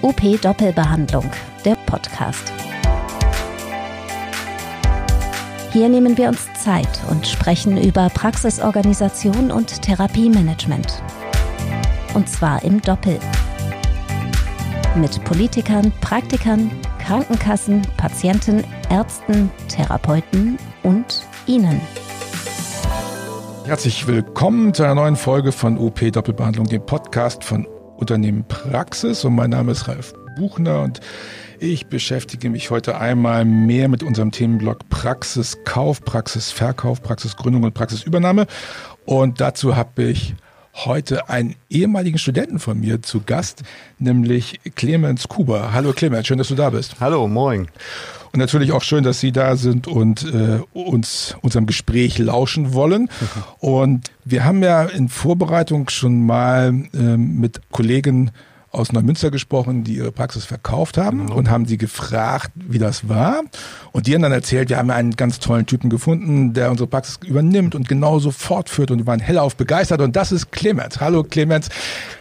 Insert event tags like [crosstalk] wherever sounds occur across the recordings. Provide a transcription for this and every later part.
OP Doppelbehandlung, der Podcast. Hier nehmen wir uns Zeit und sprechen über Praxisorganisation und Therapiemanagement. Und zwar im Doppel. Mit Politikern, Praktikern, Krankenkassen, Patienten, Ärzten, Therapeuten und Ihnen. Herzlich willkommen zu einer neuen Folge von UP Doppelbehandlung, dem Podcast von Unternehmen Praxis. Und mein Name ist Ralf Buchner und ich beschäftige mich heute einmal mehr mit unserem Themenblock Praxiskauf, Praxisverkauf, Praxisgründung und Praxisübernahme. Und dazu habe ich heute einen ehemaligen Studenten von mir zu Gast, nämlich Clemens Kuber. Hallo Clemens, schön, dass du da bist. Hallo, moin. Und natürlich auch schön, dass Sie da sind und äh, uns unserem Gespräch lauschen wollen. Und wir haben ja in Vorbereitung schon mal äh, mit Kollegen aus Neumünster gesprochen, die ihre Praxis verkauft haben genau. und haben sie gefragt, wie das war. Und die haben dann erzählt, wir haben einen ganz tollen Typen gefunden, der unsere Praxis übernimmt und genauso fortführt und die waren hellauf begeistert. Und das ist Clemens. Hallo Clemens.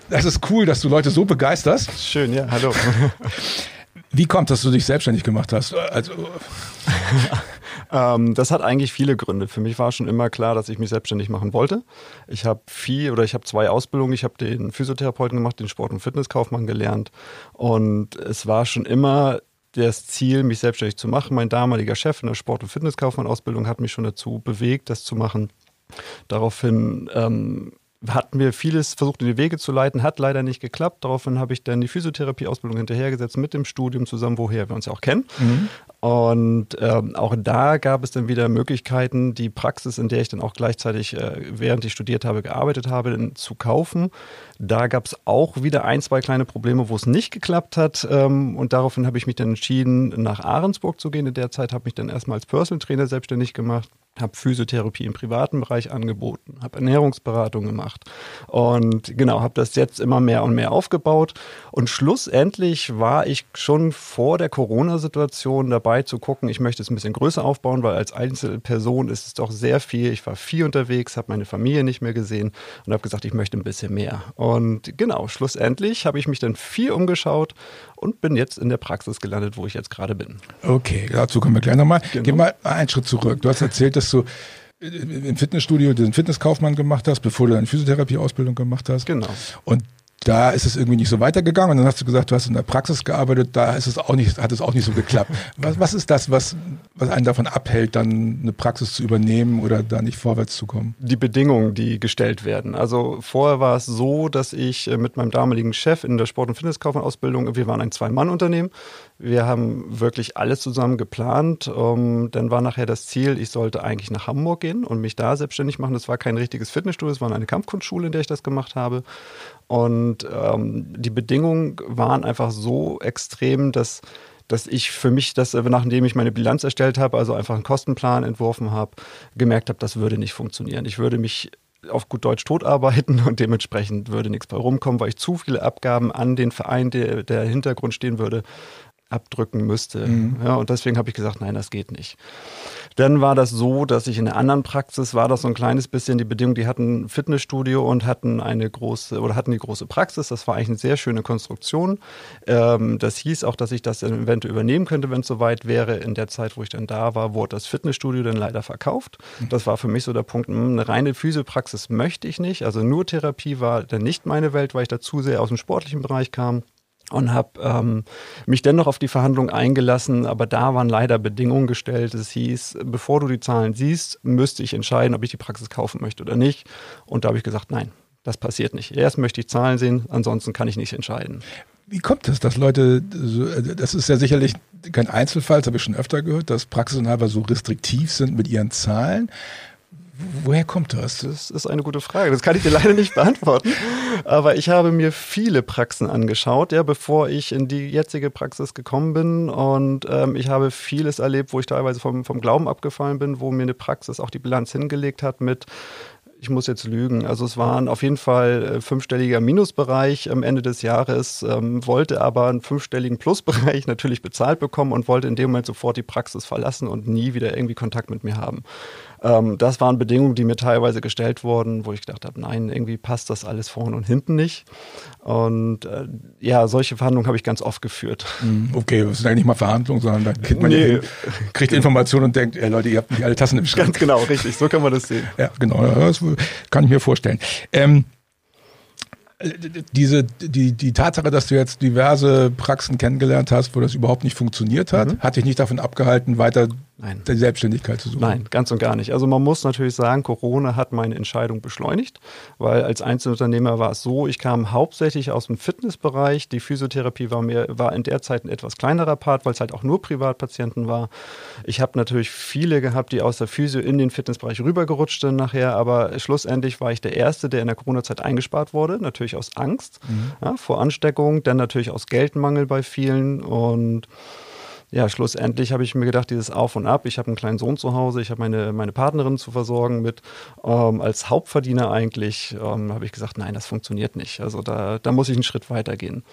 Das ist cool, dass du Leute so begeisterst. Schön, ja, hallo. [laughs] Wie kommt, dass du dich selbstständig gemacht hast? Also [laughs] ähm, das hat eigentlich viele Gründe. Für mich war schon immer klar, dass ich mich selbstständig machen wollte. Ich habe viel oder ich habe zwei Ausbildungen. Ich habe den Physiotherapeuten gemacht, den Sport- und Fitnesskaufmann gelernt. Und es war schon immer das Ziel, mich selbstständig zu machen. Mein damaliger Chef in der Sport- und Fitnesskaufmann-Ausbildung hat mich schon dazu bewegt, das zu machen. Daraufhin ähm, hatten wir vieles versucht in die Wege zu leiten, hat leider nicht geklappt. Daraufhin habe ich dann die Physiotherapie-Ausbildung hinterhergesetzt mit dem Studium zusammen, woher wir uns ja auch kennen. Mhm. Und ähm, auch da gab es dann wieder Möglichkeiten, die Praxis, in der ich dann auch gleichzeitig, äh, während ich studiert habe, gearbeitet habe, zu kaufen. Da gab es auch wieder ein, zwei kleine Probleme, wo es nicht geklappt hat. Ähm, und daraufhin habe ich mich dann entschieden, nach Ahrensburg zu gehen. In der Zeit habe ich mich dann erstmal als Personal Trainer selbstständig gemacht habe Physiotherapie im privaten Bereich angeboten, habe Ernährungsberatung gemacht und genau, habe das jetzt immer mehr und mehr aufgebaut und schlussendlich war ich schon vor der Corona-Situation dabei zu gucken, ich möchte es ein bisschen größer aufbauen, weil als Einzelperson ist es doch sehr viel. Ich war viel unterwegs, habe meine Familie nicht mehr gesehen und habe gesagt, ich möchte ein bisschen mehr. Und genau, schlussendlich habe ich mich dann viel umgeschaut und bin jetzt in der Praxis gelandet, wo ich jetzt gerade bin. Okay, dazu kommen wir gleich nochmal. Genau. Geh mal einen Schritt zurück. Du hast erzählt, dass du im Fitnessstudio den Fitnesskaufmann gemacht hast, bevor du deine Physiotherapieausbildung gemacht hast. Genau. Und da ist es irgendwie nicht so weitergegangen und dann hast du gesagt, du hast in der Praxis gearbeitet, da ist es auch nicht, hat es auch nicht so geklappt. [laughs] Was, was ist das, was, was einen davon abhält, dann eine Praxis zu übernehmen oder da nicht vorwärts zu kommen? Die Bedingungen, die gestellt werden. Also vorher war es so, dass ich äh, mit meinem damaligen Chef in der Sport- und Fitnesskaufmann-Ausbildung, wir waren ein Zwei-Mann-Unternehmen, wir haben wirklich alles zusammen geplant. Um, ähm, dann war nachher das Ziel, ich sollte eigentlich nach Hamburg gehen und mich da selbstständig machen. Das war kein richtiges Fitnessstudio, es war eine Kampfkunstschule, in der ich das gemacht habe. Und ähm, die Bedingungen waren einfach so extrem, dass dass ich für mich das, äh, nachdem ich meine Bilanz erstellt habe, also einfach einen Kostenplan entworfen habe, gemerkt habe, das würde nicht funktionieren. Ich würde mich auf gut Deutsch tot arbeiten [laughs] und dementsprechend würde nichts bei rumkommen, weil ich zu viele Abgaben an den Verein, der, der Hintergrund stehen würde, abdrücken müsste. Mhm. Ja, und deswegen habe ich gesagt, nein, das geht nicht. Dann war das so, dass ich in der anderen Praxis war das so ein kleines bisschen die Bedingung, die hatten ein Fitnessstudio und hatten eine große oder hatten die große Praxis. Das war eigentlich eine sehr schöne Konstruktion. Ähm, das hieß auch, dass ich das eventuell übernehmen könnte, wenn es soweit wäre. In der Zeit, wo ich dann da war, wurde das Fitnessstudio dann leider verkauft. Mhm. Das war für mich so der Punkt, mh, hm, eine reine Physiopraxis möchte ich nicht. Also nur Therapie war dann nicht meine Welt, weil ich da zu sehr aus dem sportlichen Bereich kam und habe ähm, mich dennoch auf die Verhandlungen eingelassen, aber da waren leider Bedingungen gestellt. Es hieß, bevor du die Zahlen siehst, müsste ich entscheiden, ob ich die Praxis kaufen möchte oder nicht. Und da habe ich gesagt, nein, das passiert nicht. Erst möchte ich Zahlen sehen, ansonsten kann ich nicht entscheiden. Wie kommt es, dass Leute, das ist ja sicherlich kein Einzelfall, das habe ich schon öfter gehört, dass Praxisinhaber so restriktiv sind mit ihren Zahlen. Woher kommt das? Das ist eine gute Frage. Das kann ich dir leider nicht beantworten. Aber ich habe mir viele Praxen angeschaut, ja, bevor ich in die jetzige Praxis gekommen bin. Und ähm, ich habe vieles erlebt, wo ich teilweise vom, vom Glauben abgefallen bin, wo mir eine Praxis auch die Bilanz hingelegt hat mit ich muss jetzt lügen. Also es waren auf jeden Fall äh, fünfstelliger Minusbereich am Ende des Jahres, ähm, wollte aber einen fünfstelligen Plusbereich [laughs] natürlich bezahlt bekommen und wollte in dem Moment sofort die Praxis verlassen und nie wieder irgendwie Kontakt mit mir haben. Ähm, das waren Bedingungen, die mir teilweise gestellt wurden, wo ich gedacht habe, nein, irgendwie passt das alles vorne und hinten nicht. Und äh, ja, solche Verhandlungen habe ich ganz oft geführt. Mhm, okay, das sind eigentlich nicht mal Verhandlungen, sondern da kriegt man nee. kriegt Informationen und denkt, ey Leute, ihr habt nicht alle Tassen im Schrank. Ganz genau, richtig, so kann man das sehen. Ja, genau, das kann ich mir vorstellen. Ähm, diese, die, die Tatsache, dass du jetzt diverse Praxen kennengelernt hast, wo das überhaupt nicht funktioniert hat, mhm. hat dich nicht davon abgehalten, weiter Nein. die Selbstständigkeit zu suchen? Nein, ganz und gar nicht. Also man muss natürlich sagen, Corona hat meine Entscheidung beschleunigt, weil als Einzelunternehmer war es so, ich kam hauptsächlich aus dem Fitnessbereich. Die Physiotherapie war mir war in der Zeit ein etwas kleinerer Part, weil es halt auch nur Privatpatienten war. Ich habe natürlich viele gehabt, die aus der Physio in den Fitnessbereich rübergerutscht sind nachher, aber schlussendlich war ich der Erste, der in der Corona-Zeit eingespart wurde, natürlich aus Angst mhm. ja, vor Ansteckung, dann natürlich aus Geldmangel bei vielen und ja, schlussendlich habe ich mir gedacht, dieses Auf und Ab. Ich habe einen kleinen Sohn zu Hause, ich habe meine, meine Partnerin zu versorgen mit. Ähm, als Hauptverdiener eigentlich ähm, habe ich gesagt, nein, das funktioniert nicht. Also da, da muss ich einen Schritt weitergehen.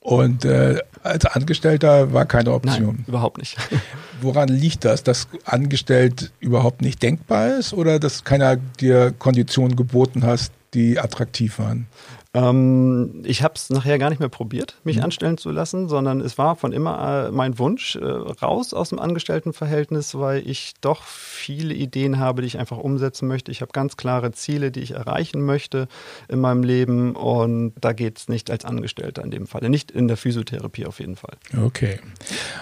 Und äh, als Angestellter war keine Option. Nein, überhaupt nicht. [laughs] Woran liegt das? Dass angestellt überhaupt nicht denkbar ist oder dass keiner dir Konditionen geboten hast, die attraktiv waren? Ähm, ich habe es nachher gar nicht mehr probiert, mich mhm. anstellen zu lassen, sondern es war von immer äh, mein Wunsch, äh, raus aus dem Angestelltenverhältnis, weil ich doch viele Ideen habe, die ich einfach umsetzen möchte. Ich habe ganz klare Ziele, die ich erreichen möchte in meinem Leben und da geht es nicht als Angestellter in dem Fall, nicht in der Physiotherapie auf jeden Fall. Okay.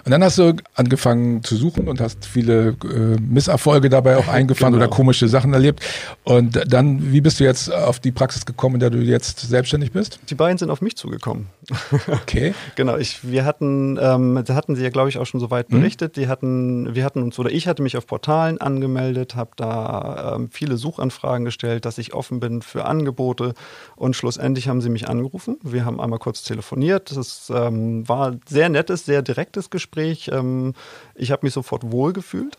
Und dann hast du angefangen zu suchen und hast viele äh, Misserfolge dabei auch [laughs] eingefahren genau. oder komische Sachen erlebt. Und dann, wie bist du jetzt auf die Praxis gekommen, in der du jetzt selbst selbstständig bist? Die beiden sind auf mich zugekommen. [laughs] Okay. genau, ich, wir hatten, ähm, da hatten sie ja, glaube ich, auch schon soweit mhm. berichtet. Mhm. Die hatten, wir hatten uns, oder ich hatte mich auf Portalen angemeldet, habe da ähm, viele Suchanfragen gestellt, dass ich offen bin für Angebote und schlussendlich haben sie mich angerufen. Wir haben einmal kurz telefoniert. Das ähm, war ein sehr nettes, sehr direktes Gespräch. Ähm, ich habe mich sofort wohlgefühlt.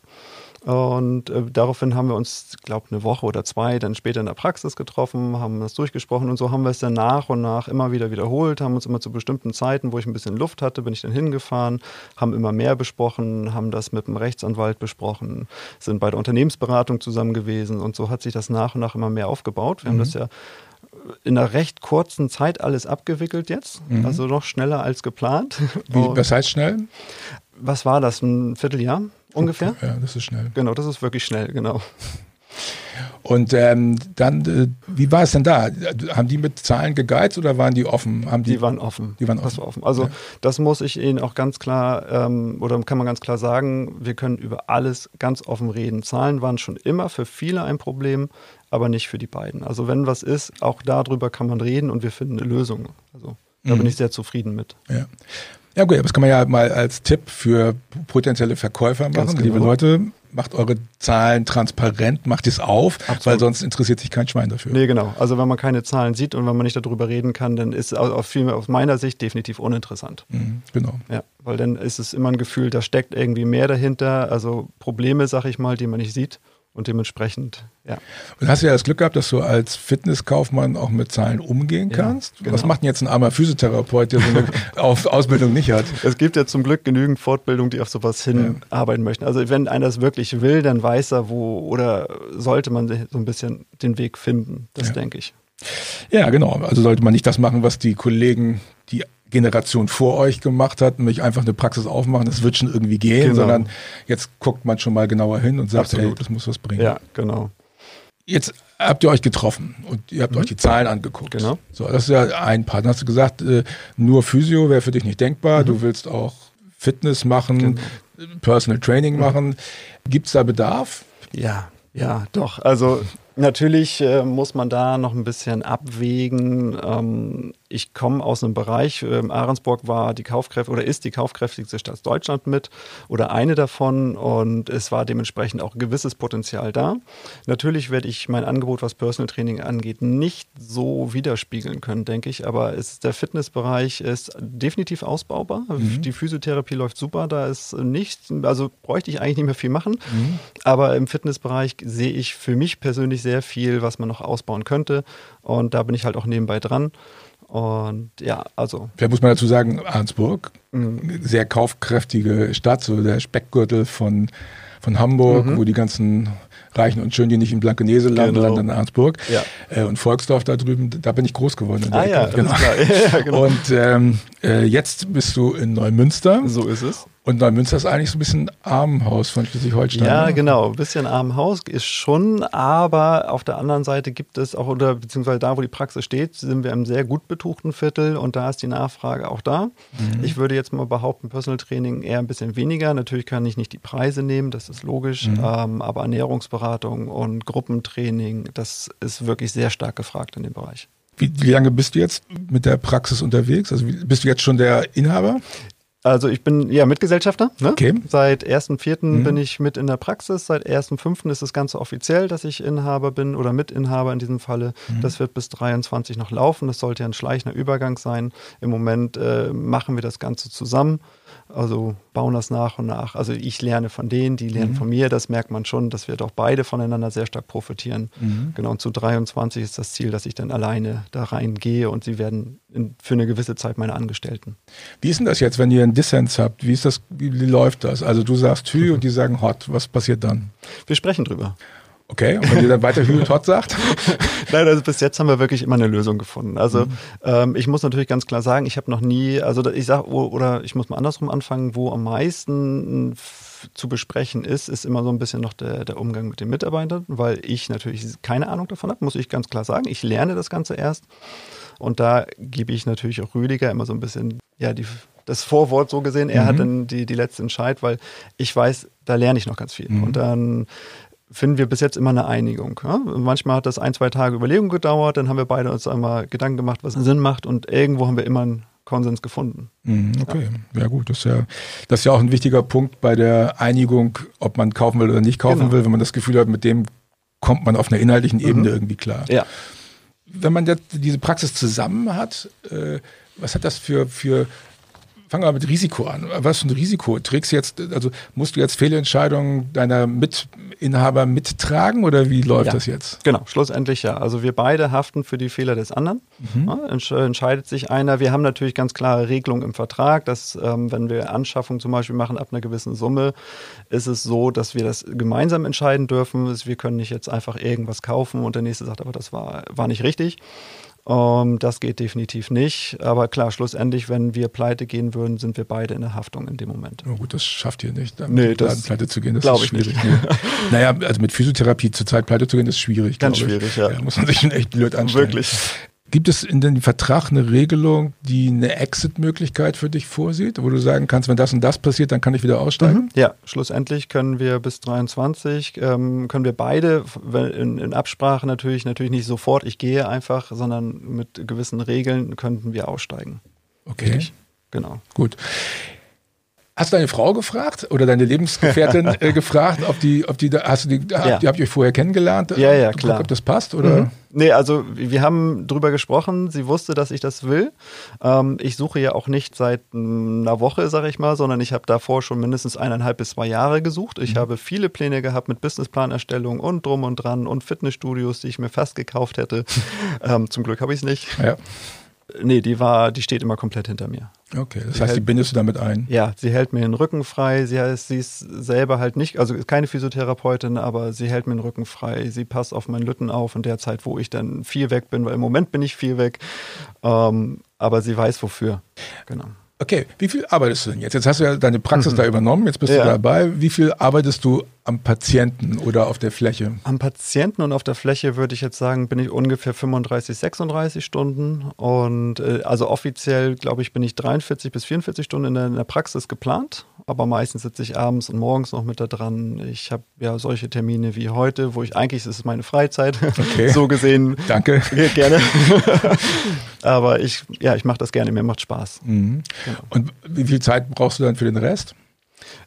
Und äh, daraufhin haben wir uns, glaube eine Woche oder zwei dann später in der Praxis getroffen, haben das durchgesprochen und so haben wir es dann nach und nach immer wieder wiederholt, haben uns immer zu bestimmten Zeiten, wo ich ein bisschen Luft hatte, bin ich dann hingefahren, haben immer mehr besprochen, haben das mit dem Rechtsanwalt besprochen, sind bei der Unternehmensberatung zusammen gewesen und so hat sich das nach und nach immer mehr aufgebaut. Wir mhm. haben das ja in einer recht kurzen Zeit alles abgewickelt jetzt, mhm. also noch schneller als geplant. Wie, was heißt schnell? Was war das, ein Vierteljahr? Ungefähr. Ja, das ist schnell. Genau, das ist wirklich schnell, genau. Und ähm, dann, äh, wie war es denn da? Haben die mit Zahlen gegeizt oder waren die offen? Haben die, die waren offen. Die waren offen. Das war offen. Also ja. das muss ich Ihnen auch ganz klar, ähm, oder kann man ganz klar sagen, wir können über alles ganz offen reden. Zahlen waren schon immer für viele ein Problem, aber nicht für die beiden. Also wenn was ist, auch darüber kann man reden und wir finden eine Lösung. Also da mhm. bin ich sehr zufrieden mit. Ja. Ja gut, das kann man ja mal als Tipp für potenzielle Verkäufer machen. Genau. Liebe Leute, macht eure Zahlen transparent, macht es auf, Absolut. weil sonst interessiert sich kein Schwein dafür. Nee, genau. Also wenn man keine Zahlen sieht und wenn man nicht darüber reden kann, dann ist es aus meiner Sicht definitiv uninteressant. Mhm, genau. Ja, weil dann ist es immer ein Gefühl, da steckt irgendwie mehr dahinter, also Probleme, sag ich mal, die man nicht sieht und dementsprechend, ja. Und hast du ja das Glück gehabt, dass du als Fitnesskaufmann auch mit Zahlen umgehen kannst. Ja, genau. Was macht denn jetzt ein armer Physiotherapeut, der so eine [laughs] Ausbildung nicht hat? Es gibt ja zum Glück genügend Fortbildungen, die auf sowas hinarbeiten ja. möchten. Also wenn einer das wirklich will, dann weiß er, wo oder sollte man so ein bisschen den Weg finden. Das ja. denke ich. Ja, genau. Also sollte man nicht das machen, was die Kollegen, die Generation vor euch gemacht hat, nämlich einfach eine Praxis aufmachen, das wird schon irgendwie gehen, genau. sondern jetzt guckt man schon mal genauer hin und sagt, Absolut. hey, das muss was bringen. Ja, genau. Jetzt habt ihr euch getroffen und ihr habt mhm. euch die Zahlen angeguckt. Genau. So, das ist ja ein Part. Dann hast du gesagt, äh, nur Physio wäre für dich nicht denkbar. Mhm. Du willst auch Fitness machen, genau. Personal Training mhm. machen. Gibt es da Bedarf? Ja, ja, doch. Also natürlich äh, muss man da noch ein bisschen abwägen. Ähm, ich komme aus einem Bereich, ähm, Ahrensburg war die Kaufkräfte oder ist die kaufkräftigste Stadt Deutschland mit oder eine davon und es war dementsprechend auch ein gewisses Potenzial da. Natürlich werde ich mein Angebot, was Personal Training angeht, nicht so widerspiegeln können, denke ich, aber es, der Fitnessbereich ist definitiv ausbaubar. Mhm. Die Physiotherapie läuft super, da ist nichts, also bräuchte ich eigentlich nicht mehr viel machen, mhm. aber im Fitnessbereich sehe ich für mich persönlich sehr viel, was man noch ausbauen könnte und da bin ich halt auch nebenbei dran. Und ja, also. Wer muss man dazu sagen, Arnsburg, mhm. sehr kaufkräftige Stadt, so der Speckgürtel von, von Hamburg, mhm. wo die ganzen Reichen und Schönen, die nicht in Blankenese landen, genau. landen in Arnsburg. Ja. Äh, und Volksdorf da drüben, da bin ich groß geworden. ah ja, genau. [laughs] ja, genau. Und ähm, äh, jetzt bist du in Neumünster. So ist es. Und Neumünster ist eigentlich so ein bisschen Armenhaus von Schleswig-Holstein. Ja, ne? genau. Ein bisschen Armenhaus ist schon, aber auf der anderen Seite gibt es auch, oder beziehungsweise da, wo die Praxis steht, sind wir im sehr gut betuchten Viertel und da ist die Nachfrage auch da. Mhm. Ich würde jetzt mal behaupten, Personal Training eher ein bisschen weniger. Natürlich kann ich nicht die Preise nehmen, das ist logisch, mhm. ähm, aber Ernährungsberatung und Gruppentraining, das ist wirklich sehr stark gefragt in dem Bereich. Wie, wie, lange bist du jetzt mit der Praxis unterwegs? Also bist du jetzt schon der Inhaber? Also ich bin ja Mitgesellschafter. Ne? Okay. Seit 1.4. Mhm. bin ich mit in der Praxis. Seit 1.5. ist das Ganze offiziell, dass ich Inhaber bin oder Mitinhaber in diesem Falle. Mhm. Das wird bis 23 noch laufen. Das sollte ja ein schleichender Übergang sein. Im Moment äh, machen wir das Ganze zusammen. Also bauen das nach und nach. Also ich lerne von denen, die lernen mhm. von mir. Das merkt man schon, dass wir doch beide voneinander sehr stark profitieren. Mhm. Genau, und zu 23 ist das Ziel, dass ich dann alleine da reingehe und sie werden in, für eine gewisse Zeit meine Angestellten. Wie ist denn das jetzt, wenn ihr einen Dissens habt? Wie ist das, wie, wie läuft das? Also du sagst Hü [laughs] und die sagen Hot. Was passiert dann? Wir sprechen drüber. Okay, und wenn ihr dann weiter Hü und Hot sagt? [laughs] Nein, also bis jetzt haben wir wirklich immer eine Lösung gefunden. Also mhm. ähm, ich muss natürlich ganz klar sagen, ich habe noch nie, also ich sage, oder ich muss mal andersrum anfangen, wo am meisten zu besprechen ist, ist immer so ein bisschen noch der, der Umgang mit den Mitarbeitern, weil ich natürlich keine Ahnung davon habe, muss ich ganz klar sagen. Ich lerne das Ganze erst. Und da gebe ich natürlich auch Rüdiger immer so ein bisschen, ja, die, das Vorwort so gesehen. Er mhm. hat dann die, die letzte Entscheid, weil ich weiß, da lerne ich noch ganz viel. Mhm. Und dann finden wir bis jetzt immer eine Einigung. Ja? Manchmal hat das ein, zwei Tage Überlegung gedauert, dann haben wir beide uns einmal Gedanken gemacht, was Sinn macht und irgendwo haben wir immer einen Konsens gefunden. Mhm, okay, ja. ja, gut, das ist ja, das ist ja auch ein wichtiger Punkt bei der Einigung, ob man kaufen will oder nicht kaufen genau. will, wenn man das Gefühl hat, mit dem kommt man auf einer inhaltlichen Ebene mhm. irgendwie klar. Ja. Wenn man jetzt diese Praxis zusammen hat, äh, was hat das für, für fangen wir mit Risiko an. Was für ein Risiko trägst du jetzt, also musst du jetzt Fehlentscheidungen deiner Mitinhaber mittragen oder wie läuft ja, das jetzt? Genau, schlussendlich ja. Also wir beide haften für die Fehler des anderen. Mhm. Ja, entscheidet sich einer. Wir haben natürlich ganz klare Regelungen im Vertrag, dass ähm, wenn wir Anschaffung zum Beispiel machen ab einer gewissen Summe, ist es so, dass wir das gemeinsam entscheiden dürfen. Wir können nicht jetzt einfach irgendwas kaufen und der nächste sagt, aber das war, war nicht richtig. Ähm, das geht definitiv nicht. Aber klar, schlussendlich, wenn wir pleite gehen würden, sind wir beide in der Haftung in dem Moment. Oh gut, das schafft ihr nicht, nee, das pleite zu gehen. Das ich nicht. Nee. [laughs] naja, also mit Physiotherapie zurzeit pleite zu gehen, ist schwierig. Ganz schwierig, ich. ja. Da muss man sich schon echt blöd anstellen. Wirklich. Gibt es in dem Vertrag eine Regelung, die eine Exit-Möglichkeit für dich vorsieht, wo du sagen kannst, wenn das und das passiert, dann kann ich wieder aussteigen? Mhm. Ja, schlussendlich können wir bis 23, ähm, können wir beide in, in, Absprache natürlich, natürlich nicht sofort, ich gehe einfach, sondern mit gewissen Regeln könnten wir aussteigen. Okay. Richtig? Genau. Gut. Hast du deine Frau gefragt oder deine Lebensgefährtin [laughs] äh, gefragt, ob die, ob die, hast du die, ja. die habt ihr euch vorher kennengelernt? Ja, ja, klar. Guck, ob das passt oder? Mhm. Nee, also wir haben drüber gesprochen. Sie wusste, dass ich das will. Ähm, ich suche ja auch nicht seit einer Woche, sage ich mal, sondern ich habe davor schon mindestens eineinhalb bis zwei Jahre gesucht. Ich mhm. habe viele Pläne gehabt mit Businessplanerstellung und drum und dran und Fitnessstudios, die ich mir fast gekauft hätte. [laughs] ähm, zum Glück habe ich es nicht. Ja. Nee, die war, die steht immer komplett hinter mir. Okay, das sie heißt, hält, die bindest du damit ein? Ja, sie hält mir den Rücken frei. Sie, heißt, sie ist selber halt nicht, also keine Physiotherapeutin, aber sie hält mir den Rücken frei. Sie passt auf meinen Lütten auf in der Zeit, wo ich dann viel weg bin, weil im Moment bin ich viel weg. Ähm, aber sie weiß wofür. Genau. Okay, wie viel arbeitest du denn jetzt? Jetzt hast du ja deine Praxis mhm. [laughs] da übernommen, jetzt bist ja. du dabei. Wie viel arbeitest du am Patienten oder auf der Fläche? Am Patienten und auf der Fläche würde ich jetzt sagen, bin ich ungefähr 35, 36 Stunden. Und äh, also offiziell, glaube ich, bin ich 43 bis 44 Stunden in der, in der Praxis geplant. Aber meistens sitze ich abends und morgens noch mit da dran. Ich habe ja solche Termine wie heute, wo ich eigentlich, das ist meine Freizeit, okay. [laughs] so gesehen. Danke. Gerne. [laughs] Aber ich, ja, ich mache das gerne, mir macht Spaß. Mhm. Genau. Und wie viel Zeit brauchst du dann für den Rest?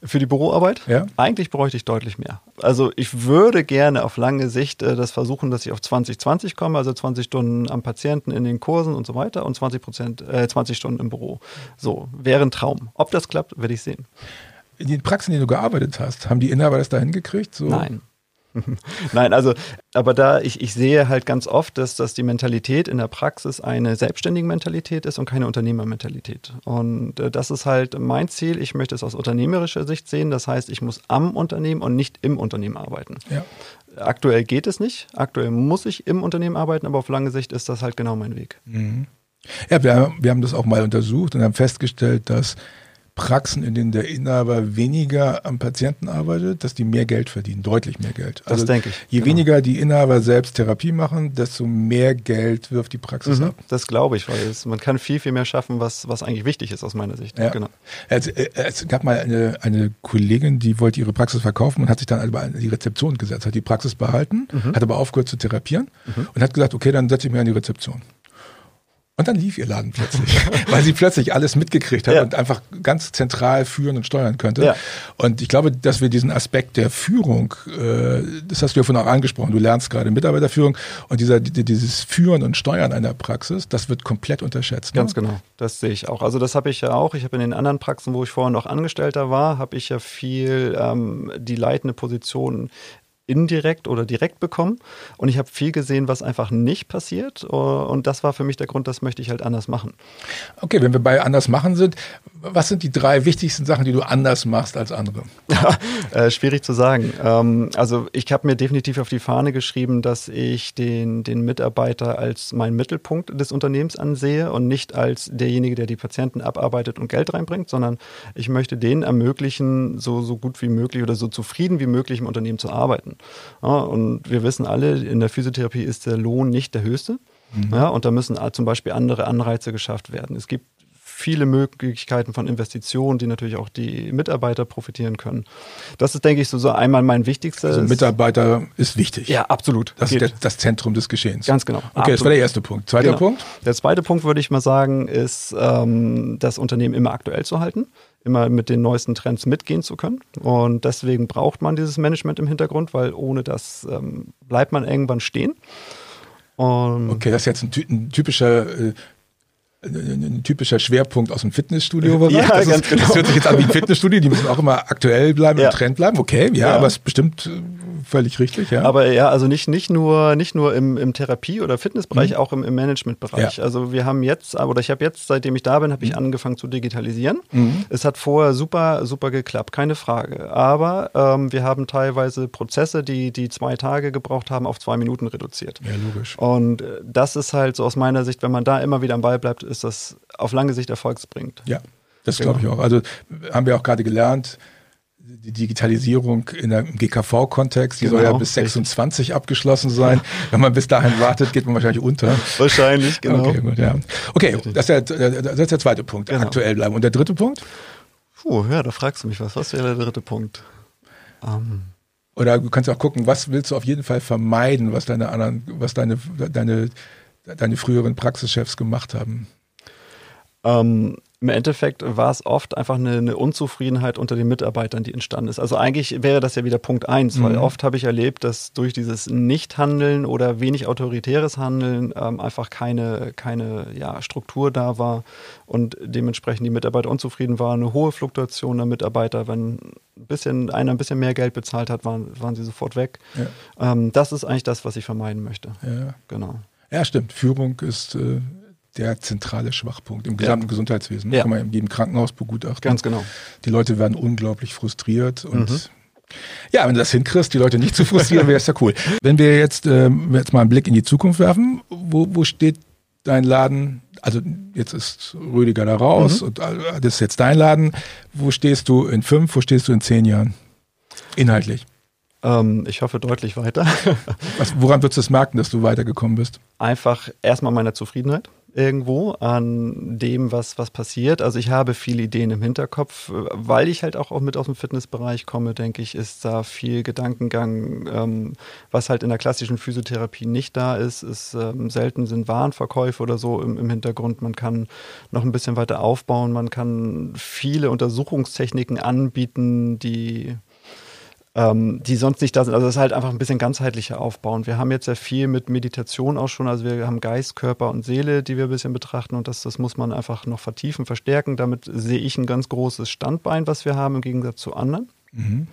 Für die Büroarbeit? Ja. Eigentlich bräuchte ich deutlich mehr. Also ich würde gerne auf lange Sicht äh, das versuchen, dass ich auf 2020 komme, also 20 Stunden am Patienten in den Kursen und so weiter und 20 Prozent, äh, 20 Stunden im Büro. So, wäre ein Traum. Ob das klappt, werde ich sehen. In den Praxen, in denen du gearbeitet hast, haben die Inhaber das da hingekriegt? So? Nein. [laughs] Nein, also, aber da, ich, ich sehe halt ganz oft, dass, dass die Mentalität in der Praxis eine selbstständige Mentalität ist und keine Unternehmermentalität. Und äh, das ist halt mein Ziel. Ich möchte es aus unternehmerischer Sicht sehen. Das heißt, ich muss am Unternehmen und nicht im Unternehmen arbeiten. Ja. Aktuell geht es nicht. Aktuell muss ich im Unternehmen arbeiten, aber auf lange Sicht ist das halt genau mein Weg. Mhm. Ja, wir, wir haben das auch mal untersucht und haben festgestellt, dass Praxen, in denen der Inhaber weniger am Patienten arbeitet, dass die mehr Geld verdienen, deutlich mehr Geld. Also das denke ich. Je genau. weniger die Inhaber selbst Therapie machen, desto mehr Geld wirft die Praxis mhm, ab. Das glaube ich, weil es, man kann viel, viel mehr schaffen, was, was eigentlich wichtig ist aus meiner Sicht. Ja. Genau. Es, es, gab mal eine, eine Kollegin, die wollte ihre Praxis verkaufen und hat sich dann über die Rezeption gesetzt, hat die Praxis behalten, mhm. hat aber aufgehört zu therapieren mhm. und hat gesagt, okay, dann setze ich mich an die Rezeption. Und dann lief ihr Laden plötzlich, [laughs] weil sie plötzlich alles mitgekriegt hat ja. und einfach ganz zentral führen und steuern könnte. Ja. Und ich glaube, dass wir diesen Aspekt der Führung, äh, das hast du ja vorhin auch angesprochen, du lernst gerade Mitarbeiterführung und dieser, dieses Führen und Steuern einer Praxis, das wird komplett unterschätzt. Ne? Ganz genau, das sehe ich auch. Also das habe ich ja auch. Ich habe in den anderen Praxen, wo ich vorher noch Angestellter war, habe ich ja viel ähm, die leitende Position indirekt oder direkt bekommen. Und ich habe viel gesehen, was einfach nicht passiert. Und das war für mich der Grund, das möchte ich halt anders machen. Okay, wenn wir bei anders machen sind, was sind die drei wichtigsten Sachen, die du anders machst als andere? [laughs] äh, schwierig zu sagen. Ähm, also ich habe mir definitiv auf die Fahne geschrieben, dass ich den, den Mitarbeiter als meinen Mittelpunkt des Unternehmens ansehe und nicht als derjenige, der die Patienten abarbeitet und Geld reinbringt, sondern ich möchte denen ermöglichen, so, so gut wie möglich oder so zufrieden wie möglich im Unternehmen zu arbeiten. Ja, und wir wissen alle, in der Physiotherapie ist der Lohn nicht der höchste. Mhm. Ja, und da müssen zum Beispiel andere Anreize geschafft werden. Es gibt viele Möglichkeiten von Investitionen, die natürlich auch die Mitarbeiter profitieren können. Das ist, denke ich, so, so einmal mein wichtigstes. Also Mitarbeiter ist wichtig. Ja, absolut. Das Geht. ist der, das Zentrum des Geschehens. Ganz genau. Okay, absolut. das war der erste Punkt. Zweiter genau. Punkt? Der zweite Punkt, würde ich mal sagen, ist, ähm, das Unternehmen immer aktuell zu halten immer mit den neuesten Trends mitgehen zu können. Und deswegen braucht man dieses Management im Hintergrund, weil ohne das ähm, bleibt man irgendwann stehen. Und okay, das ist jetzt ein, ein typischer äh, ein typischer Schwerpunkt aus dem Fitnessstudio-Bereich. [laughs] Ja, das, ist, genau. das hört sich jetzt an wie ein Fitnessstudio, die müssen auch immer aktuell bleiben, ja. im Trend bleiben. Okay, ja, ja. aber es ist bestimmt äh, völlig richtig, ja. Aber ja, also nicht, nicht nur, nicht nur im, im Therapie- oder Fitnessbereich, mhm. auch im, im Managementbereich. Ja. Also wir haben jetzt, oder ich habe jetzt, seitdem ich da bin, habe ich mhm. angefangen zu digitalisieren. Mhm. Es hat vorher super, super geklappt, keine Frage. Aber ähm, wir haben teilweise Prozesse, die, die zwei Tage gebraucht haben, auf zwei Minuten reduziert. Ja, logisch. Und äh, das ist halt so aus meiner Sicht, wenn man da immer wieder am Ball bleibt, ist das auf lange Sicht erfolgsbringend. Ja, das glaube ich auch. Also haben wir auch gerade gelernt, die Digitalisierung in der GKV-Kontext, die genau, soll ja bis 26 richtig. abgeschlossen sein. Wenn man bis dahin wartet, geht man wahrscheinlich unter. Wahrscheinlich, genau. Okay, gut, ja. okay das, ist der, das ist der zweite Punkt, genau. aktuell bleiben. Und der dritte Punkt? Puh, ja, da fragst du mich was. Was wäre der dritte Punkt? Ähm. Oder du kannst auch gucken, was willst du auf jeden Fall vermeiden, was deine anderen, was deine, deine, deine früheren Praxischefs gemacht haben? Ähm, im Endeffekt war es oft einfach eine, eine, Unzufriedenheit unter den Mitarbeitern, die entstanden ist. Also eigentlich wäre das ja wieder Punkt eins, mhm. weil oft habe ich erlebt, dass durch dieses Nichthandeln oder wenig autoritäres Handeln ähm, einfach keine, keine ja, Struktur da war und dementsprechend die Mitarbeiter unzufrieden waren. Eine hohe Fluktuation der Mitarbeiter, wenn ein bisschen, einer ein bisschen mehr Geld bezahlt hat, waren, waren sie sofort weg. Ja. Ähm, das ist eigentlich das, was ich vermeiden möchte. Ja. Genau. Ja, stimmt. Führung ist äh, der zentrale Schwachpunkt im gesamten ja. Gesundheitswesen. Ja. Kann man in jedem Krankenhaus begutachten. Ganz genau. Die Leute werden unglaublich frustriert und mhm. Ja, wenn du das hinkriegst, die Leute nicht zu frustrieren, wäre es ja cool. Wenn wir jetzt, äh, jetzt mal einen Blick in die Zukunft werfen, wo, wo steht dein Laden? Also jetzt ist Rüdiger da raus mhm. und äh, das ist jetzt dein Laden. Wo stehst du in fünf, wo stehst du in zehn Jahren? Inhaltlich. Ähm, ich hoffe deutlich weiter. Was, woran würdest du es merken, dass du weitergekommen bist? Einfach erstmal meiner Zufriedenheit irgendwo an dem, was, was passiert. Also ich habe viele Ideen im Hinterkopf, weil ich halt auch mit aus dem Fitnessbereich komme, denke ich, ist da viel Gedankengang, ähm, was halt in der klassischen Physiotherapie nicht da ist. ist ähm, selten sind Warenverkäufe oder so im, im Hintergrund. Man kann noch ein bisschen weiter aufbauen. Man kann viele Untersuchungstechniken anbieten, die ähm, die sonst nicht da sind. Also das ist halt einfach ein bisschen ganzheitlicher aufbauen. Wir haben jetzt sehr viel mit Meditation auch schon, also wir haben Geist, Körper und Seele, die wir ein bisschen betrachten und das, das muss man einfach noch vertiefen, verstärken. Damit sehe ich ein ganz großes Standbein, was wir haben im Gegensatz zu anderen. Mhm.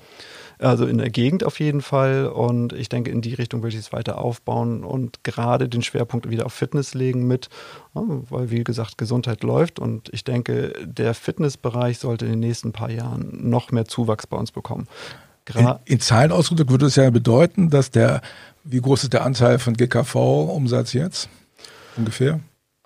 Also in der Gegend auf jeden Fall. Und ich denke, in die Richtung will ich es weiter aufbauen und gerade den Schwerpunkt wieder auf Fitness legen mit, weil wie gesagt, Gesundheit läuft. Und ich denke, der Fitnessbereich sollte in den nächsten paar Jahren noch mehr Zuwachs bei uns bekommen. In, in Zahlen ausgedrückt würde es ja bedeuten, dass der, wie groß ist der Anteil von GKV-Umsatz jetzt? Ungefähr?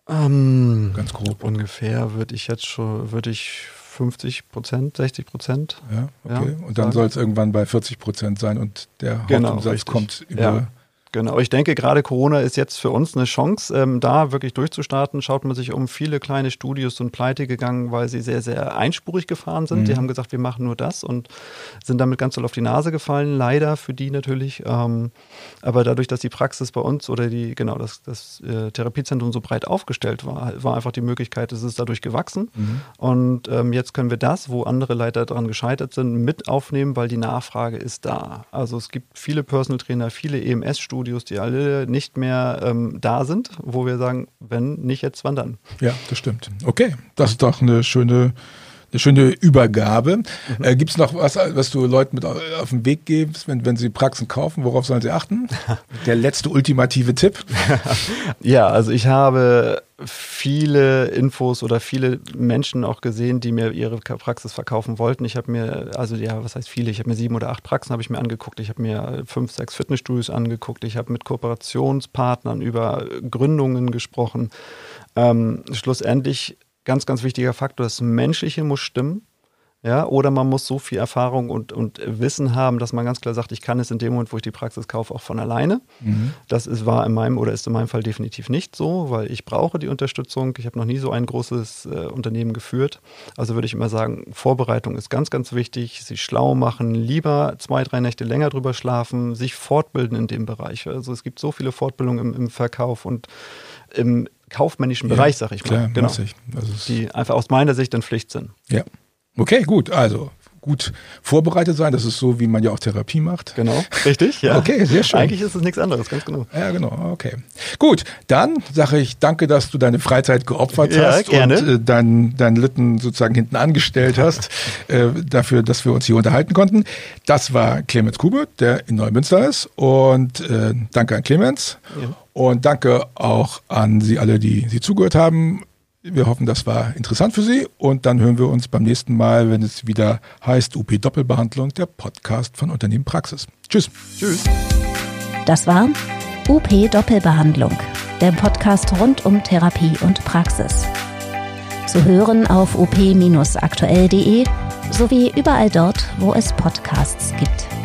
Ähm, Ganz grob. Ungefähr würde ich jetzt schon, würde ich 50 Prozent, 60 Prozent. Ja, okay. Ja, und dann soll es irgendwann bei 40 Prozent sein und der genau, Hauptumsatz richtig. kommt über ja. Genau, ich denke, gerade Corona ist jetzt für uns eine Chance, ähm, da wirklich durchzustarten. Schaut man sich um, viele kleine Studios sind pleite gegangen, weil sie sehr, sehr einspurig gefahren sind. Mhm. Die haben gesagt, wir machen nur das und sind damit ganz doll auf die Nase gefallen, leider für die natürlich. Ähm, aber dadurch, dass die Praxis bei uns oder die, genau, das, das äh, Therapiezentrum so breit aufgestellt war, war einfach die Möglichkeit, es ist dadurch gewachsen. Mhm. Und ähm, jetzt können wir das, wo andere Leiter daran gescheitert sind, mit aufnehmen, weil die Nachfrage ist da. Also es gibt viele Personal Trainer, viele EMS-Studios, Studios, die alle nicht mehr ähm, da sind, wo wir sagen, wenn nicht jetzt, wann dann? Ja, das stimmt. Okay, das ist doch eine schöne eine schöne Übergabe. Mhm. Äh, Gibt es noch was, was du Leuten mit auf den Weg gibst, wenn, wenn sie Praxen kaufen? Worauf sollen sie achten? [laughs] Der letzte ultimative Tipp. [laughs] ja, also ich habe viele Infos oder viele Menschen auch gesehen, die mir ihre Praxis verkaufen wollten. Ich habe mir, also ja, was heißt viele? Ich habe mir sieben oder acht Praxen habe ich mir angeguckt. Ich habe mir fünf, sechs Fitnessstudios angeguckt. Ich habe mit Kooperationspartnern über Gründungen gesprochen. Ähm, schlussendlich ganz, ganz wichtiger Faktor. Das Menschliche muss stimmen. Ja, oder man muss so viel Erfahrung und, und Wissen haben, dass man ganz klar sagt, ich kann es in dem Moment, wo ich die Praxis kaufe, auch von alleine. Mhm. Das ist, war in meinem oder ist in meinem Fall definitiv nicht so, weil ich brauche die Unterstützung. Ich habe noch nie so ein großes äh, Unternehmen geführt. Also würde ich immer sagen, Vorbereitung ist ganz, ganz wichtig. Sich schlau machen, lieber zwei, drei Nächte länger drüber schlafen, sich fortbilden in dem Bereich. Also es gibt so viele Fortbildungen im, im Verkauf und im kaufmännischen ja, Bereich, sag ich mal. Klar, genau. Also die einfach aus meiner Sicht in Pflicht sind. Ja. Okay, gut. Also gut vorbereitet sein. Das ist so, wie man ja auch Therapie macht. Genau, richtig. Ja. Okay, sehr schön. Eigentlich ist es nichts anderes, ganz genau. Ja, genau. Okay. Gut, dann sage ich danke, dass du deine Freizeit geopfert ja, hast gerne. und äh, deinen dein Litten sozusagen hinten angestellt hast, [laughs] äh, dafür, dass wir uns hier unterhalten konnten. Das war Clemens Kube, der in Neumünster ist. Und äh, danke an Clemens. Ja. Und danke auch an Sie alle, die Sie zugehört haben. Wir hoffen, das war interessant für Sie und dann hören wir uns beim nächsten Mal, wenn es wieder heißt UP Doppelbehandlung, der Podcast von Unternehmen Praxis. Tschüss. Tschüss. Das war UP Doppelbehandlung, der Podcast rund um Therapie und Praxis. Zu hören auf up-aktuell.de sowie überall dort, wo es Podcasts gibt.